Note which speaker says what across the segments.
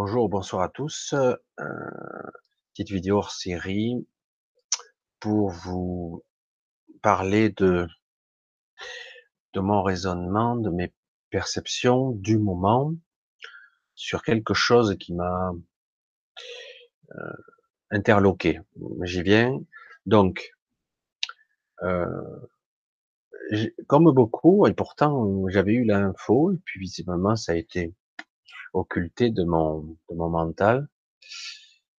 Speaker 1: Bonjour, bonsoir à tous. Euh, petite vidéo hors série pour vous parler de, mon raisonnement, de mes perceptions du moment sur quelque chose qui m'a euh, interloqué. J'y viens. Donc, euh, comme beaucoup, et pourtant j'avais eu l'info, et puis visiblement ça a été occulté de mon, de mon mental.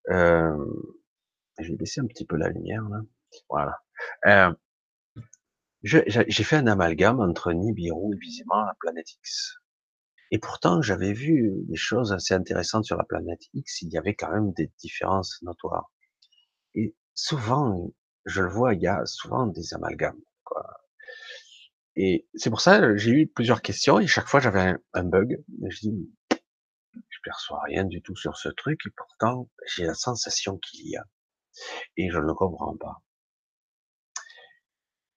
Speaker 1: Euh, je vais baisser un petit peu la lumière là. Voilà. Euh, j'ai fait un amalgame entre Nibiru et visiblement la planète X. Et pourtant, j'avais vu des choses assez intéressantes sur la planète X. Il y avait quand même des différences notoires. Et souvent, je le vois, il y a souvent des amalgames. Quoi. Et c'est pour ça j'ai eu plusieurs questions et chaque fois j'avais un, un, bug. Je dis perçois rien du tout sur ce truc et pourtant j'ai la sensation qu'il y a. Et je ne comprends pas.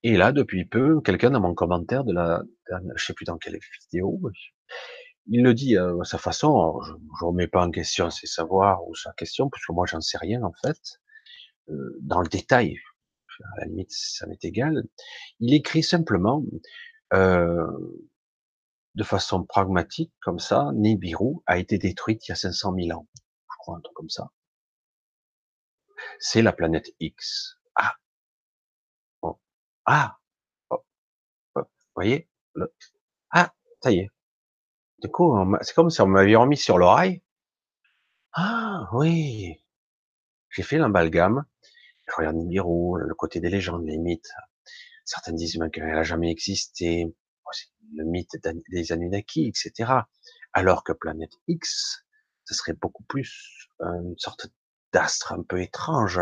Speaker 1: Et là, depuis peu, quelqu'un dans mon commentaire de la, je sais plus dans quelle vidéo, il le dit à sa façon, je ne remets pas en question ses savoirs ou sa question, parce que moi j'en sais rien en fait, euh, dans le détail, à la limite ça m'est égal, il écrit simplement, euh, de façon pragmatique, comme ça, Nibiru a été détruite il y a 500 000 ans. Je crois, un truc comme ça. C'est la planète X. Ah. Oh. Ah. Oh. oh. Vous voyez? Ah, ça y est. Du coup, c'est comme si on m'avait remis sur l'oreille. Ah, oui. J'ai fait l'amalgame. Je regarde Nibiru, le côté des légendes, les mythes. Certains disent même qu'elle n'a jamais existé le mythe des Anunnaki, etc. Alors que planète X, ce serait beaucoup plus une sorte d'astre un peu étrange.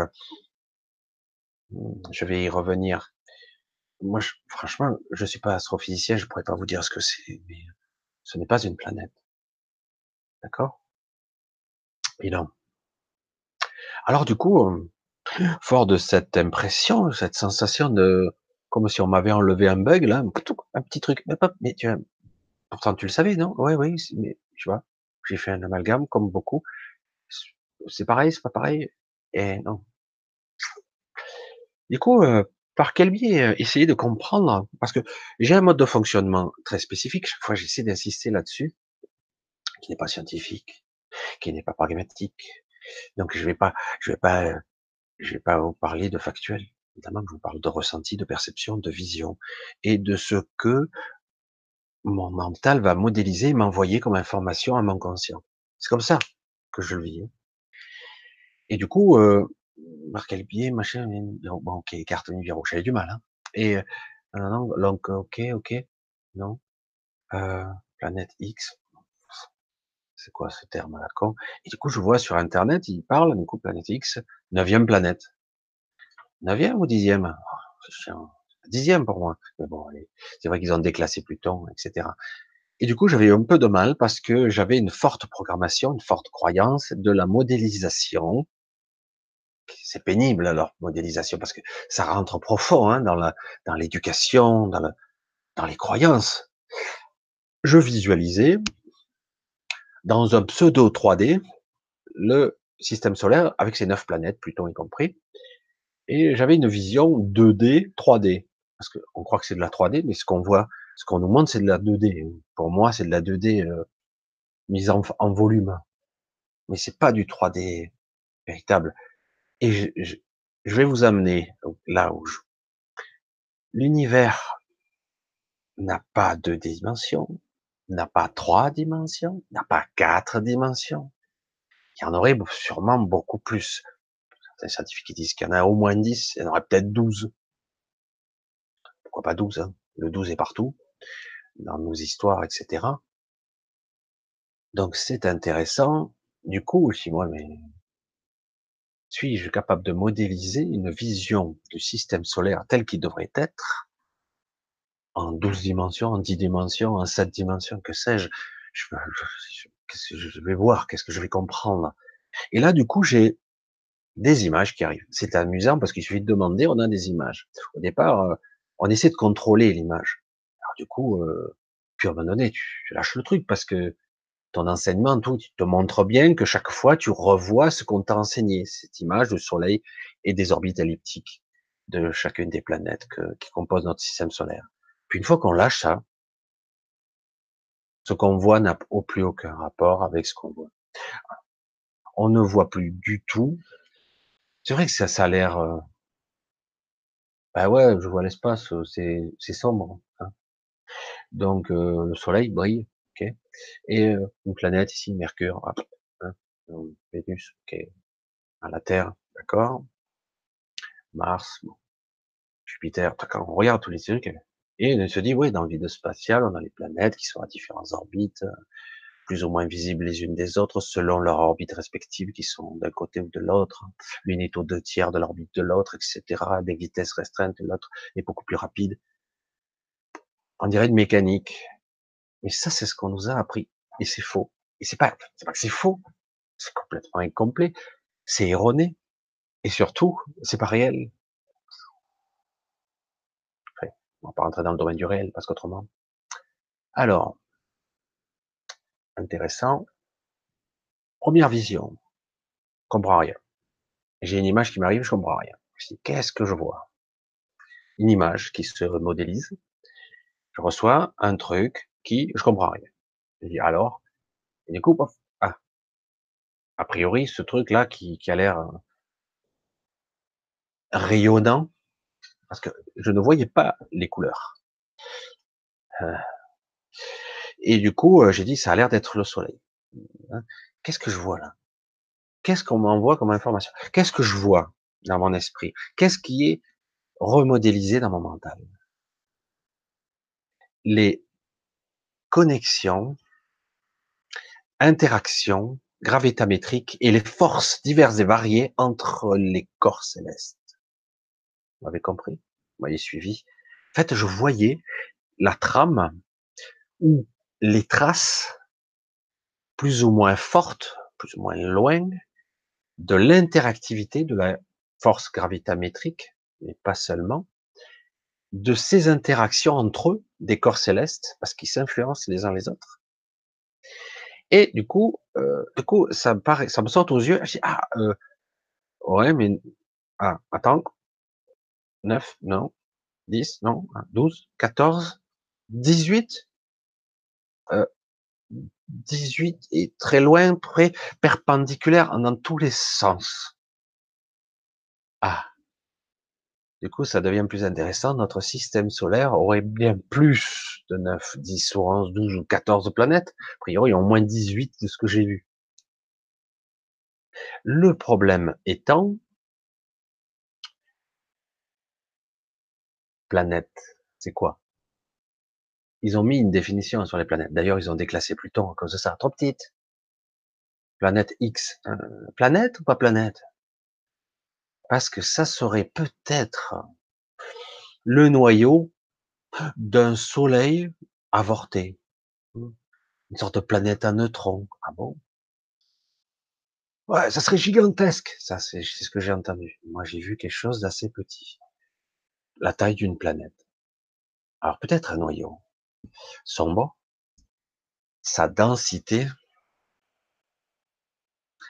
Speaker 1: Hmm, je vais y revenir. Moi, je, franchement, je suis pas astrophysicien, je pourrais pas vous dire ce que c'est, mais ce n'est pas une planète. D'accord? Non. Alors du coup, fort de cette impression, cette sensation de comme si on m'avait enlevé un bug là, un petit truc. Mais tu pourtant tu le savais, non? Ouais, oui, mais tu vois, j'ai fait un amalgame comme beaucoup. C'est pareil, c'est pas pareil. Et non. Du coup, euh, par quel biais euh, essayer de comprendre? Parce que j'ai un mode de fonctionnement très spécifique. Chaque fois, j'essaie d'insister là-dessus, qui n'est pas scientifique, qui n'est pas pragmatique. Donc, je vais pas, je vais pas, je vais pas vous parler de factuel. Évidemment je vous parle de ressenti, de perception, de vision et de ce que mon mental va modéliser et m'envoyer comme information à mon conscient. C'est comme ça que je le vis. Hein. Et du coup, euh, par quel biais, machin, bon, ok, carte numéro, j'avais du mal. Hein. Et euh, non, donc, ok, ok, non, euh, planète X, c'est quoi ce terme là con? Et du coup, je vois sur Internet, il parle, du coup, planète X, neuvième planète. Neuvième ou dixième? Oh, Dixième pour moi. Mais bon, c'est vrai qu'ils ont déclassé Pluton, etc. Et du coup, j'avais un peu de mal parce que j'avais une forte programmation, une forte croyance de la modélisation. C'est pénible alors modélisation parce que ça rentre profond hein, dans l'éducation, dans, dans les croyances. Je visualisais dans un pseudo 3D le système solaire avec ses neuf planètes, Pluton y compris, et j'avais une vision 2D, 3D. Parce qu'on croit que c'est de la 3D, mais ce qu'on voit, ce qu'on nous montre, c'est de la 2D. Pour moi, c'est de la 2D euh, mise en, volume. Mais c'est pas du 3D véritable. Et je, je, je vais vous amener là où je... l'univers n'a pas deux dimensions, n'a pas trois dimensions, n'a pas quatre dimensions. Il y en aurait sûrement beaucoup plus certains scientifiques disent qu'il y en a au moins 10, il y en aurait peut-être 12. Pourquoi pas 12 hein? Le 12 est partout, dans nos histoires, etc. Donc c'est intéressant. Du coup, si moi, mais suis-je capable de modéliser une vision du système solaire tel qu'il devrait être en 12 dimensions, en 10 dimensions, en 7 dimensions, que sais-je? Je, je, je, vais voir, qu'est-ce que je vais comprendre? Et là, du coup, j'ai des images qui arrivent. C'est amusant parce qu'il suffit de demander, on a des images. Au départ, euh, on essaie de contrôler l'image. Alors du coup, euh, puis à un moment donné, tu, lâches le truc parce que ton enseignement, tout, tu te montre bien que chaque fois tu revois ce qu'on t'a enseigné, cette image du Soleil et des orbites elliptiques de chacune des planètes qui composent notre système solaire. Puis une fois qu'on lâche ça, ce qu'on voit n'a au plus aucun rapport avec ce qu'on voit. On ne voit plus du tout. C'est vrai que ça, ça a l'air. Euh... Bah ouais, je vois l'espace, c'est c'est sombre. Hein. Donc euh, le Soleil brille, ok. Et euh, une planète ici, Mercure, hein, Vénus, ok. À la Terre, d'accord. Mars, bon. Jupiter. Quand on regarde tous les trucs, et on se dit, oui, dans le vide spatial, on a les planètes qui sont à différentes orbites, plus ou moins visibles les unes des autres, selon leur orbite respective, qui sont d'un côté ou de l'autre. L'une est au deux tiers de l'orbite de l'autre, etc. Des vitesses restreintes, l'autre est beaucoup plus rapide. On dirait une mécanique. Mais ça, c'est ce qu'on nous a appris. Et c'est faux. Et c'est pas, c'est pas que c'est faux. C'est complètement incomplet. C'est erroné. Et surtout, c'est pas réel. On va pas rentrer dans le domaine du réel, parce qu'autrement. Alors, intéressant. Première vision. Je comprends rien. J'ai une image qui m'arrive, je comprends rien. Je dis, qu'est-ce que je vois? Une image qui se modélise. Je reçois un truc qui, je comprends rien. Je dis, alors? Et du coup, ah. A priori, ce truc-là qui, qui a l'air euh, rayonnant, parce que je ne voyais pas les couleurs. Euh, et du coup, j'ai dit, ça a l'air d'être le soleil. Hein, qu'est-ce que je vois là? Qu'est-ce qu'on m'envoie comme information? Qu'est-ce que je vois dans mon esprit? Qu'est-ce qui est remodélisé dans mon mental? Les connexions, interactions gravitémétriques et les forces diverses et variées entre les corps célestes. Vous m'avez compris? Vous m'avez suivi? En fait, je voyais la trame ou les traces plus ou moins fortes, plus ou moins loin, de l'interactivité de la force gravitémétrique, mais pas seulement, de ces interactions entre eux, des corps célestes, parce qu'ils s'influencent les uns les autres. Et du coup, euh, du coup, ça me paraît, ça me saute aux yeux. Je dis ah, euh, ouais, mais ah, attends, 9, non, 10, non, 12, 14, 18, euh, 18 est très loin, très perpendiculaire dans tous les sens. Ah. Du coup, ça devient plus intéressant. Notre système solaire aurait bien plus de 9, 10 ou 11, 12 ou 14 planètes. A priori, au moins 18 de ce que j'ai vu. Le problème étant Planète, c'est quoi? Ils ont mis une définition sur les planètes. D'ailleurs, ils ont déclassé Pluton à cause de ça. Trop petite. Planète X. Euh, planète ou pas planète? Parce que ça serait peut-être le noyau d'un soleil avorté. Une sorte de planète à neutrons. Ah bon? Ouais, ça serait gigantesque. Ça, c'est ce que j'ai entendu. Moi, j'ai vu quelque chose d'assez petit la taille d'une planète. Alors peut-être un noyau sombre, sa densité.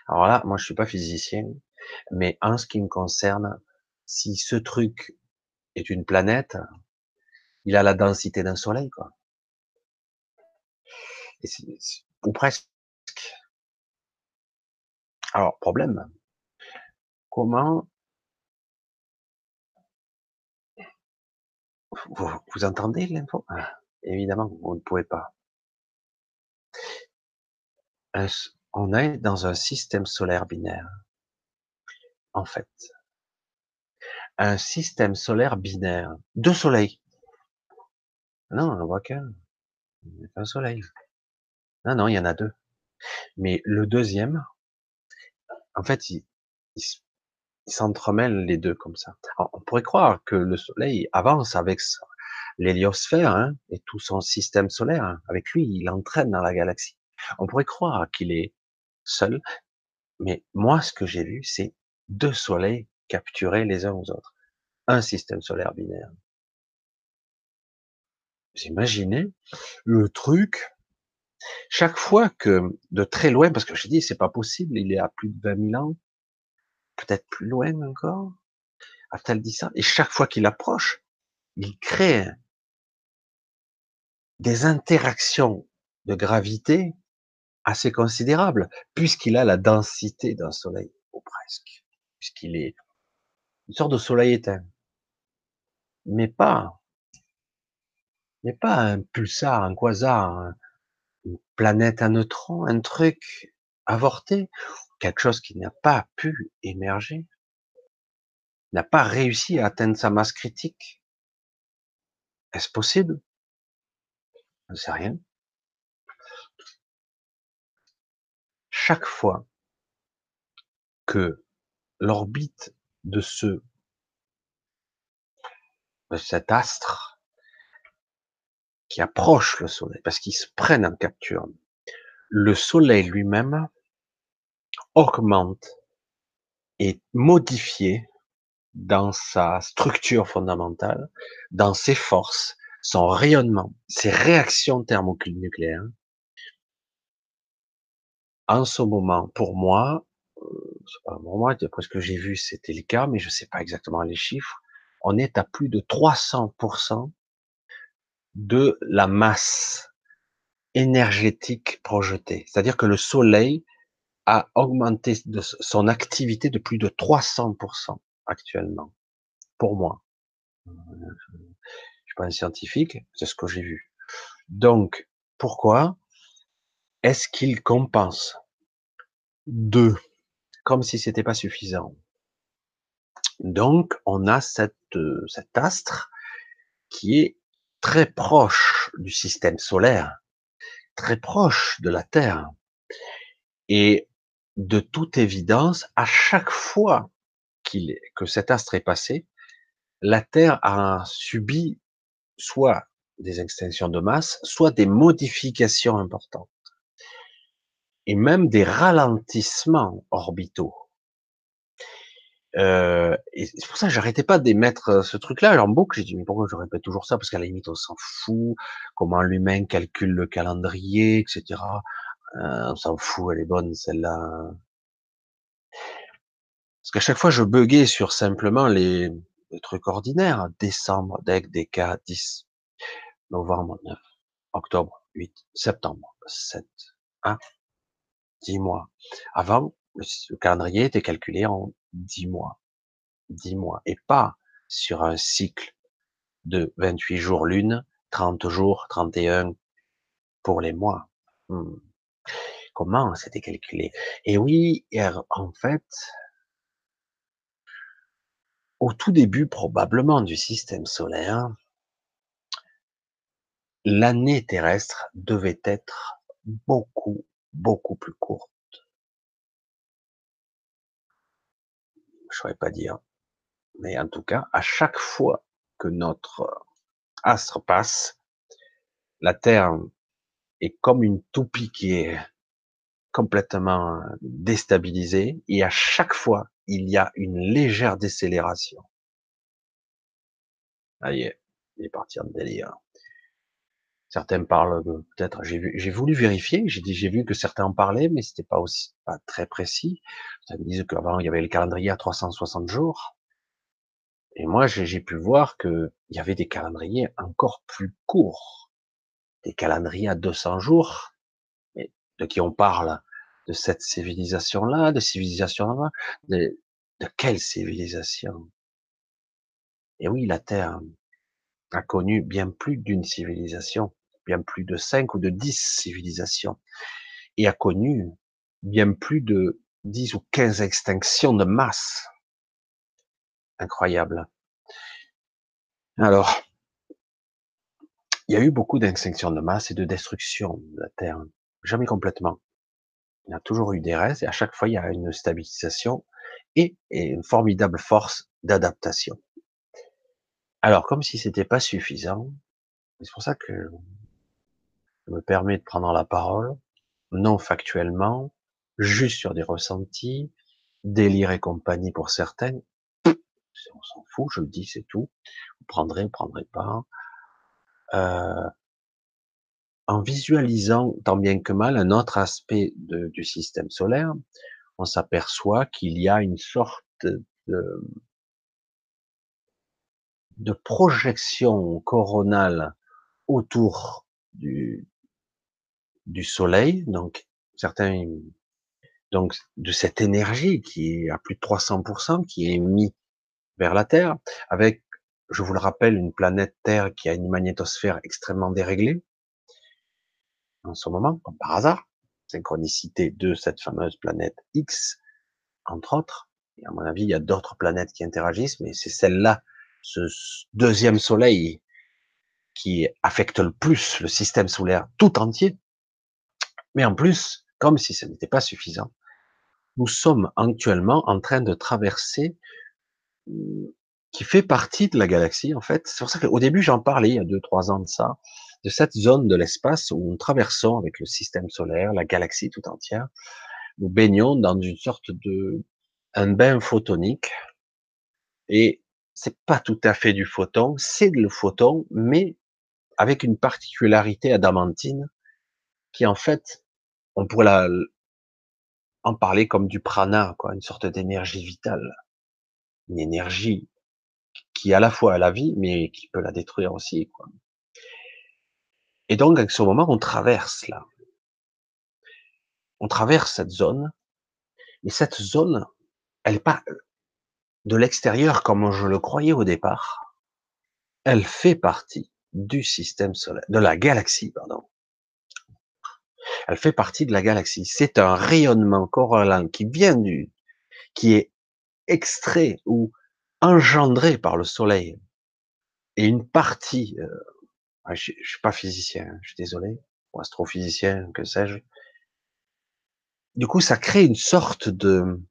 Speaker 1: Alors là, moi je suis pas physicien, mais en ce qui me concerne, si ce truc est une planète, il a la densité d'un soleil, quoi. ou presque. Alors, problème. Comment Vous, entendez l'info? Évidemment, vous ne pouvez pas. on est dans un système solaire binaire? En fait, un système solaire binaire. Deux soleils. Non, on voit qu'un. Un soleil. Non, non, il y en a deux. Mais le deuxième, en fait, il, s'entremêlent les deux comme ça. on pourrait croire que le Soleil avance avec l'héliosphère hein, et tout son système solaire. Hein. Avec lui, il entraîne dans la galaxie. On pourrait croire qu'il est seul, mais moi, ce que j'ai vu, c'est deux soleils capturés les uns aux autres. Un système solaire binaire. Vous imaginez le truc? Chaque fois que, de très loin, parce que je dis, c'est pas possible, il est à plus de 20 000 ans, peut-être plus loin encore, a-t-elle dit ça? Et chaque fois qu'il approche, il crée des interactions de gravité assez considérables, puisqu'il a la densité d'un soleil, ou presque, puisqu'il est une sorte de soleil éteint. Mais pas, mais pas un pulsar, un quasar, une planète à neutrons, un truc avorté, quelque chose qui n'a pas pu émerger, n'a pas réussi à atteindre sa masse critique. Est-ce possible? Ne sais rien. Chaque fois que l'orbite de ce cet astre qui approche le Soleil, parce qu'ils se prennent en capture. Le Soleil lui-même augmente et modifie dans sa structure fondamentale, dans ses forces, son rayonnement, ses réactions thermonucléaires. En ce moment, pour moi, euh, pour moi, d'après ce que j'ai vu, c'était le cas, mais je ne sais pas exactement les chiffres, on est à plus de 300% de la masse énergétique projetée. C'est-à-dire que le Soleil a augmenté de son activité de plus de 300% actuellement, pour moi. Suis pas un scientifique, c'est ce que j'ai vu. Donc, pourquoi est-ce qu'il compense Deux, comme si c'était pas suffisant? Donc, on a cette, cet astre qui est très proche du système solaire, très proche de la Terre. Et de toute évidence, à chaque fois que cet astre est passé, la Terre a subi soit des extinctions de masse, soit des modifications importantes, et même des ralentissements orbitaux. Euh, c'est pour ça que j'arrêtais pas d'émettre euh, ce truc-là en boucle. J'ai dit, mais pourquoi je répète toujours ça? Parce qu'à la limite, on s'en fout. Comment l'humain calcule le calendrier, etc. Euh, on s'en fout, elle est bonne, celle-là. Parce qu'à chaque fois, je buguais sur simplement les, les trucs ordinaires. Décembre, DEC, DK, 10. Novembre, 9. Octobre, 8. Septembre, 7. Hein? 10 mois. Avant, le calendrier était calculé en dix mois. dix mois. Et pas sur un cycle de 28 jours lune, 30 jours, 31 pour les mois. Hmm. Comment c'était calculé? Et oui, en fait, au tout début probablement du système solaire, l'année terrestre devait être beaucoup, beaucoup plus courte. je saurais pas dire. Mais en tout cas, à chaque fois que notre astre passe, la Terre est comme une toupie qui est complètement déstabilisée et à chaque fois, il y a une légère décélération. Ah, il est parti en délire. Certains parlent de peut-être, j'ai voulu vérifier, j'ai dit, j'ai vu que certains en parlaient, mais c'était pas aussi, pas très précis. Ça me disait qu'avant, il y avait le calendrier à 360 jours. Et moi, j'ai pu voir que il y avait des calendriers encore plus courts. Des calendriers à 200 jours. Mais de qui on parle? De cette civilisation-là, de civilisation-là, de, de quelle civilisation? Et oui, la Terre a connu bien plus d'une civilisation bien plus de 5 ou de 10 civilisations, et a connu bien plus de 10 ou 15 extinctions de masse. Incroyable. Alors, il y a eu beaucoup d'extinctions de masse et de destruction de la Terre. Jamais complètement. Il y a toujours eu des restes et à chaque fois il y a une stabilisation et, une formidable force d'adaptation. Alors, comme si c'était pas suffisant, c'est pour ça que me permet de prendre la parole, non factuellement, juste sur des ressentis, délire et compagnie pour certaines. On s'en fout, je le dis, c'est tout. Vous prendrez, vous prendrez pas. Euh, en visualisant tant bien que mal un autre aspect du système solaire, on s'aperçoit qu'il y a une sorte de, projection coronale autour du, du soleil, donc certains, donc de cette énergie qui est à plus de 300%, qui est émise vers la Terre, avec, je vous le rappelle, une planète Terre qui a une magnétosphère extrêmement déréglée, en ce moment, par hasard, synchronicité de cette fameuse planète X, entre autres. Et à mon avis, il y a d'autres planètes qui interagissent, mais c'est celle-là, ce deuxième soleil, qui affecte le plus le système solaire tout entier. Mais en plus, comme si ce n'était pas suffisant, nous sommes actuellement en train de traverser qui fait partie de la galaxie en fait. C'est pour ça qu'au début j'en parlais il y a deux trois ans de ça, de cette zone de l'espace où nous traversons avec le système solaire, la galaxie tout entière. Nous baignons dans une sorte de un bain photonique et c'est pas tout à fait du photon, c'est le photon, mais avec une particularité adamantine qui en fait, on pourrait en parler comme du prana, quoi, une sorte d'énergie vitale, une énergie qui à la fois a la vie, mais qui peut la détruire aussi. Quoi. Et donc, à ce moment, on traverse là. On traverse cette zone, et cette zone, elle n'est pas de l'extérieur comme je le croyais au départ. Elle fait partie du système solaire, de la galaxie, pardon. Elle fait partie de la galaxie. C'est un rayonnement corallin qui vient du, qui est extrait ou engendré par le soleil. Et une partie, euh, je, je, suis pas physicien, hein, je suis désolé, ou astrophysicien, que sais-je. Du coup, ça crée une sorte de,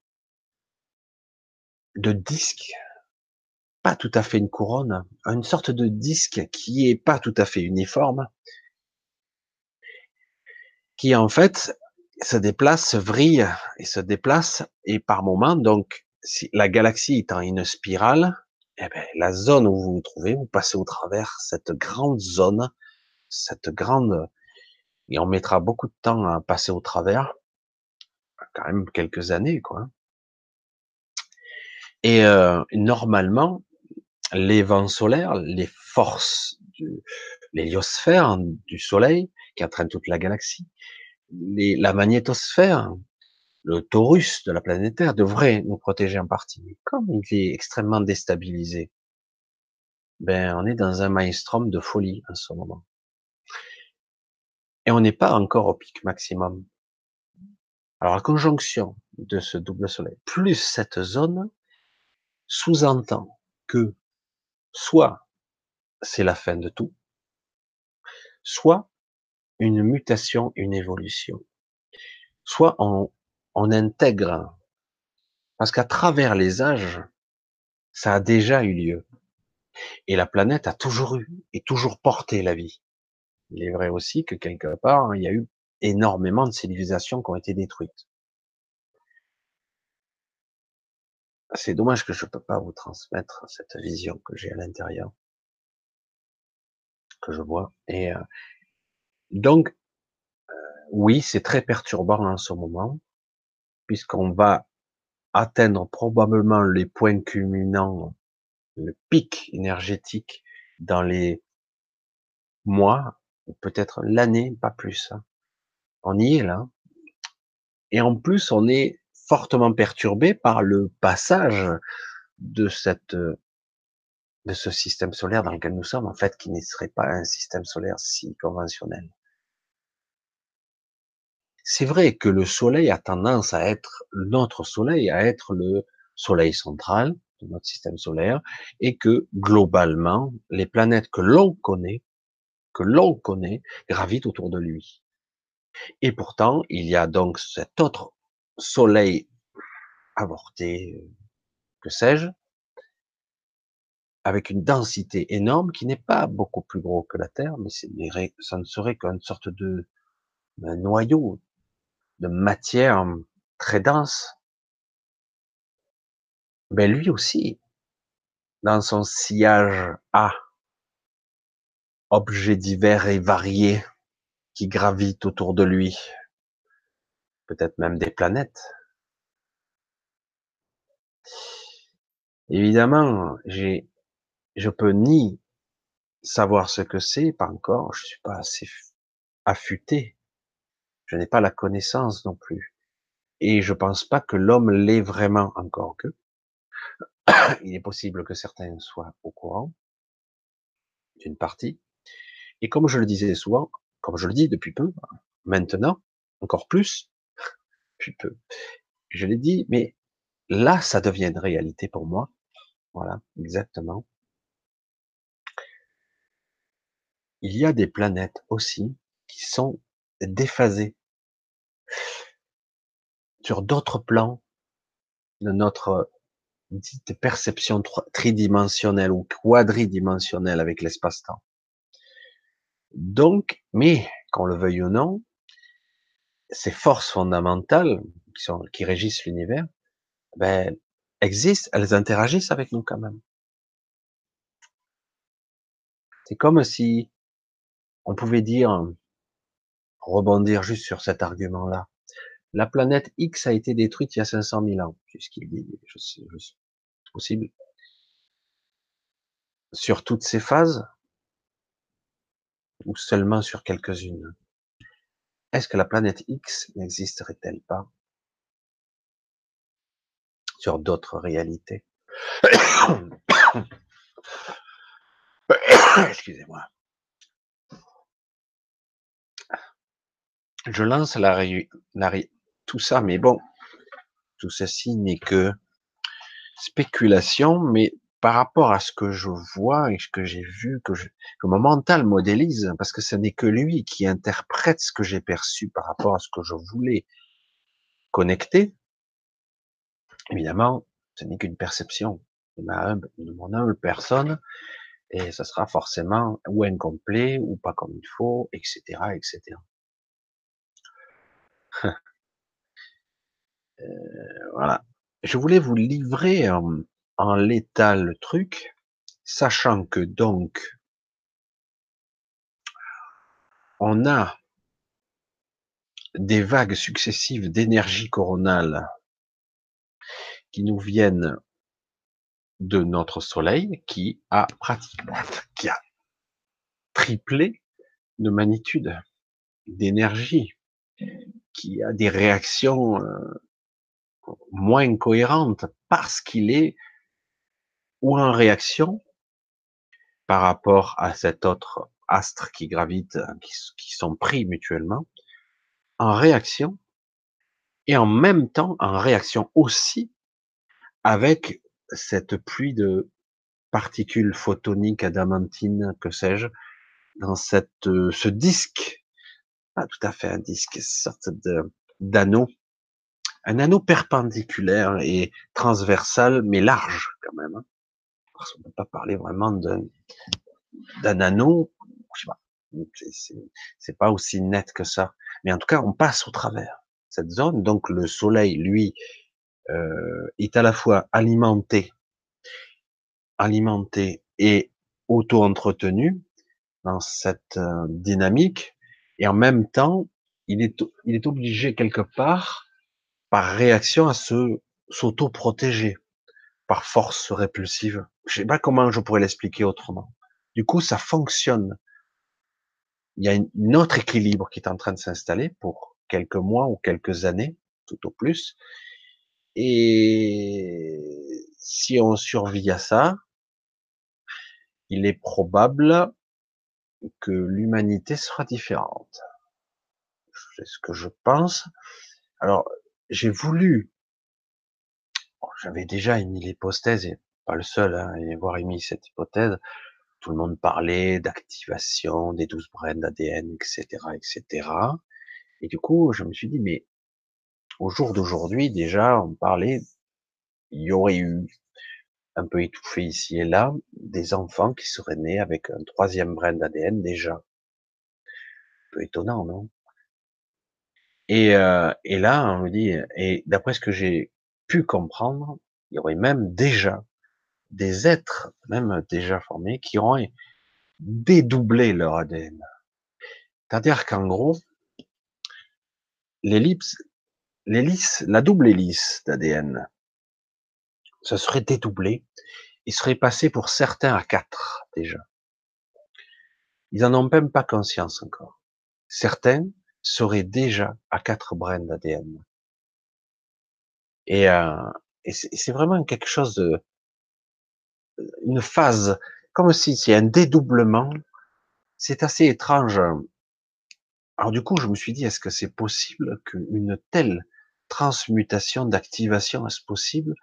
Speaker 1: de disque, pas tout à fait une couronne, une sorte de disque qui est pas tout à fait uniforme, qui en fait se déplace, vrille et se déplace, et par moment, donc, si la galaxie étant une spirale, eh ben, la zone où vous vous trouvez, vous passez au travers cette grande zone, cette grande, et on mettra beaucoup de temps à passer au travers, quand même quelques années, quoi. Et euh, normalement, les vents solaires, les forces de l'héliosphère du Soleil, qui entraîne toute la galaxie, les, la magnétosphère, le torus de la planète Terre devrait nous protéger en partie. Mais comme il est extrêmement déstabilisé, ben on est dans un maelstrom de folie en ce moment. Et on n'est pas encore au pic maximum. Alors la conjonction de ce double soleil plus cette zone sous-entend que soit c'est la fin de tout, soit une mutation, une évolution. Soit on, on intègre, parce qu'à travers les âges, ça a déjà eu lieu. Et la planète a toujours eu et toujours porté la vie. Il est vrai aussi que quelque part, il y a eu énormément de civilisations qui ont été détruites. C'est dommage que je ne peux pas vous transmettre cette vision que j'ai à l'intérieur, que je vois. Et euh, donc, euh, oui, c'est très perturbant en ce moment, puisqu'on va atteindre probablement les points culminants, le pic énergétique dans les mois, peut-être l'année, pas plus. Hein. On y est là. Et en plus, on est fortement perturbé par le passage de ce système solaire dans lequel nous sommes, en fait, qui ne serait pas un système solaire si conventionnel. C'est vrai que le Soleil a tendance à être notre Soleil, à être le Soleil central de notre système solaire, et que globalement, les planètes que l'on connaît, que l'on connaît, gravitent autour de lui. Et pourtant, il y a donc cet autre soleil avorté, que sais-je, avec une densité énorme qui n'est pas beaucoup plus gros que la Terre, mais ça ne serait qu'une sorte de noyau de matière très dense. Ben lui aussi, dans son sillage A, objets divers et variés, qui gravitent autour de lui, peut-être même des planètes. Évidemment, j'ai, je peux ni savoir ce que c'est, pas encore, je suis pas assez affûté, je n'ai pas la connaissance non plus, et je pense pas que l'homme l'ait vraiment encore que. Il est possible que certains soient au courant d'une partie, et comme je le disais souvent, comme je le dis depuis peu, maintenant, encore plus, depuis peu, je l'ai dit, mais là, ça devient une réalité pour moi. Voilà, exactement. Il y a des planètes aussi qui sont déphasées sur d'autres plans de notre dite perception tridimensionnelle ou quadridimensionnelle avec l'espace-temps. Donc, mais, qu'on le veuille ou non, ces forces fondamentales qui régissent l'univers, ben, existent, elles interagissent avec nous quand même. C'est comme si on pouvait dire, rebondir juste sur cet argument-là. La planète X a été détruite il y a 500 000 ans, puisqu'il dit, je sais, je sais, possible. Sur toutes ces phases, ou seulement sur quelques-unes Est-ce que la planète X n'existerait-elle pas sur d'autres réalités? Excusez-moi. Je lance la, la, tout ça, mais bon, tout ceci n'est que spéculation, mais par rapport à ce que je vois et ce que j'ai vu, que, mon mental modélise, parce que ce n'est que lui qui interprète ce que j'ai perçu par rapport à ce que je voulais connecter, évidemment, ce n'est qu'une perception de, ma de mon humble personne, et ça sera forcément ou incomplet, ou pas comme il faut, etc., etc. euh, voilà. Je voulais vous livrer en l'état le truc, sachant que donc on a des vagues successives d'énergie coronale qui nous viennent de notre soleil qui a pratiquement, triplé de magnitude d'énergie, qui a des réactions euh, moins cohérentes parce qu'il est ou en réaction par rapport à cet autre astre qui gravite, qui, sont pris mutuellement, en réaction, et en même temps en réaction aussi avec cette pluie de particules photoniques, adamantines, que sais-je, dans cette, ce disque, pas tout à fait un disque, une sorte de, d'anneau, un anneau perpendiculaire et transversal, mais large quand même, hein parce qu'on ne peut pas parler vraiment d'un anneau, je sais pas, c'est pas aussi net que ça. Mais en tout cas, on passe au travers cette zone. Donc le soleil, lui, euh, est à la fois alimenté, alimenté et auto-entretenu dans cette euh, dynamique, et en même temps, il est, il est obligé quelque part, par réaction, à se s'auto-protéger par force répulsive. Je sais pas comment je pourrais l'expliquer autrement. Du coup, ça fonctionne. Il y a un autre équilibre qui est en train de s'installer pour quelques mois ou quelques années, tout au plus. Et si on survit à ça, il est probable que l'humanité sera différente. C'est ce que je pense. Alors, j'ai voulu j'avais déjà émis l'hypothèse, et pas le seul hein, à avoir émis cette hypothèse. Tout le monde parlait d'activation des douze brins d'ADN, etc., etc. Et du coup, je me suis dit, mais au jour d'aujourd'hui, déjà, on parlait, il y aurait eu un peu étouffé ici et là, des enfants qui seraient nés avec un troisième brin d'ADN déjà. Un peu étonnant, non? Et, euh, et là, on me dit, et d'après ce que j'ai pu comprendre, il y aurait même déjà des êtres, même déjà formés, qui auraient dédoublé leur ADN. C'est-à-dire qu'en gros, l'ellipse, l'hélice, la double hélice d'ADN, ça serait dédoublé, il serait passé pour certains à quatre déjà. Ils en ont même pas conscience encore. Certains seraient déjà à quatre brins d'ADN. Et, euh, c'est vraiment quelque chose de, une phase, comme si c'est un dédoublement. C'est assez étrange. Alors du coup, je me suis dit, est-ce que c'est possible qu'une telle transmutation d'activation est possible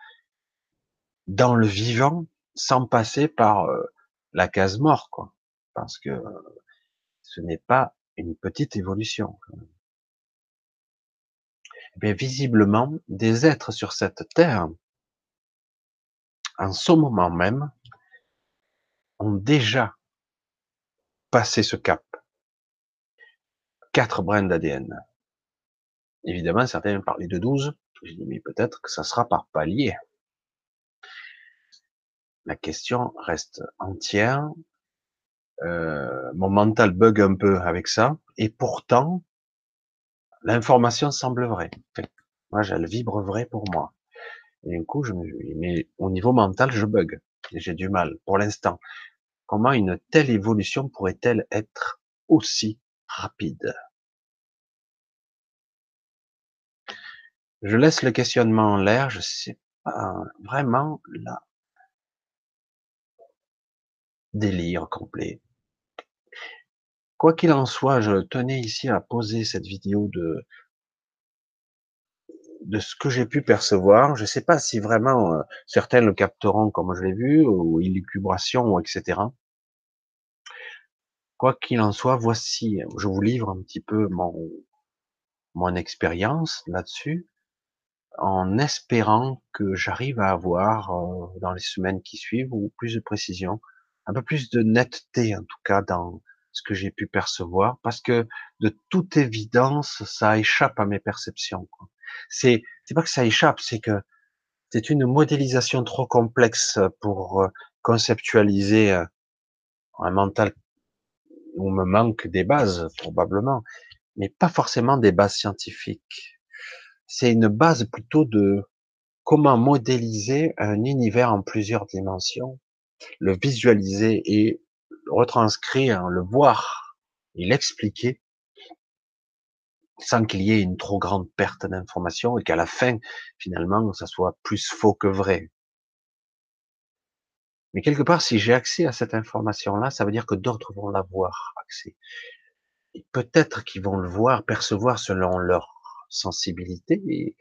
Speaker 1: dans le vivant sans passer par euh, la case mort, quoi Parce que ce n'est pas une petite évolution. Mais eh visiblement, des êtres sur cette terre, en ce moment même, ont déjà passé ce cap. Quatre brins d'ADN. Évidemment, certains parlaient de 12. J'ai dit, mais peut-être que ça sera par palier. La question reste entière. Euh, mon mental bug un peu avec ça. Et pourtant, l'information semble vraie. moi, elle vibre vrai pour moi. Et du coup, je me, mais au niveau mental, je bug. J'ai du mal pour l'instant. Comment une telle évolution pourrait-elle être aussi rapide? Je laisse le questionnement en l'air. Je sais pas vraiment là. Délire complet. Quoi qu'il en soit, je tenais ici à poser cette vidéo de de ce que j'ai pu percevoir. Je ne sais pas si vraiment euh, certains le capteront comme je l'ai vu, ou illucubration, ou etc. Quoi qu'il en soit, voici, je vous livre un petit peu mon, mon expérience là-dessus, en espérant que j'arrive à avoir euh, dans les semaines qui suivent ou plus de précision, un peu plus de netteté en tout cas dans ce que j'ai pu percevoir, parce que de toute évidence, ça échappe à mes perceptions. C'est c'est pas que ça échappe, c'est que c'est une modélisation trop complexe pour euh, conceptualiser euh, un mental où me manque des bases probablement, mais pas forcément des bases scientifiques. C'est une base plutôt de comment modéliser un univers en plusieurs dimensions, le visualiser et retranscrire, le voir et l'expliquer sans qu'il y ait une trop grande perte d'information et qu'à la fin, finalement, ça soit plus faux que vrai. Mais quelque part, si j'ai accès à cette information-là, ça veut dire que d'autres vont l'avoir accès. Et peut-être qu'ils vont le voir, percevoir selon leur sensibilité et,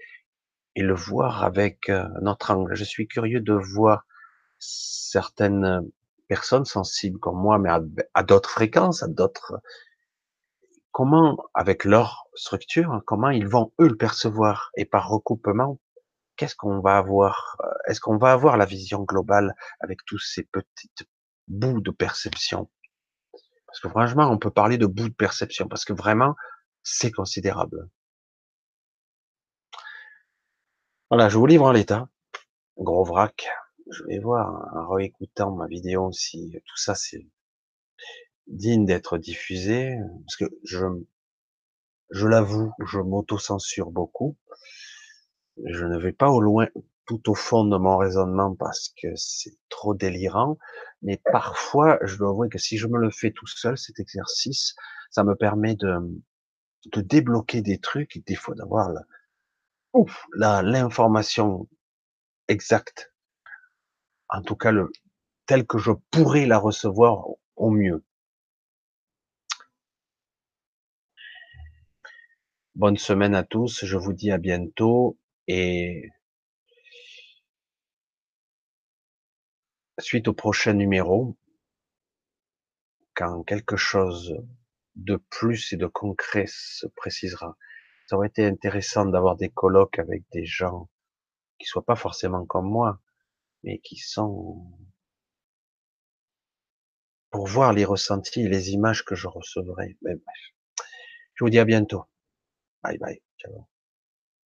Speaker 1: et le voir avec euh, notre angle. Je suis curieux de voir certaines personnes sensibles comme moi, mais à d'autres fréquences, à d'autres comment, avec leur structure, comment ils vont eux le percevoir? Et par recoupement, qu'est-ce qu'on va avoir? Euh, Est-ce qu'on va avoir la vision globale avec tous ces petites bouts de perception? Parce que franchement, on peut parler de bouts de perception parce que vraiment, c'est considérable. Voilà, je vous livre en l'état. Gros vrac. Je vais voir en réécoutant ma vidéo si tout ça c'est digne d'être diffusé, parce que je, je l'avoue, je m'auto-censure beaucoup. Je ne vais pas au loin, tout au fond de mon raisonnement parce que c'est trop délirant, mais parfois, je dois avouer que si je me le fais tout seul, cet exercice, ça me permet de, de débloquer des trucs et des fois d'avoir la, l'information exacte. En tout cas, le, telle que je pourrais la recevoir au mieux. Bonne semaine à tous, je vous dis à bientôt et suite au prochain numéro, quand quelque chose de plus et de concret se précisera. Ça aurait été intéressant d'avoir des colloques avec des gens qui soient pas forcément comme moi, mais qui sont pour voir les ressentis les images que je recevrai. Bref. Je vous dis à bientôt. Bye bye. Ciao.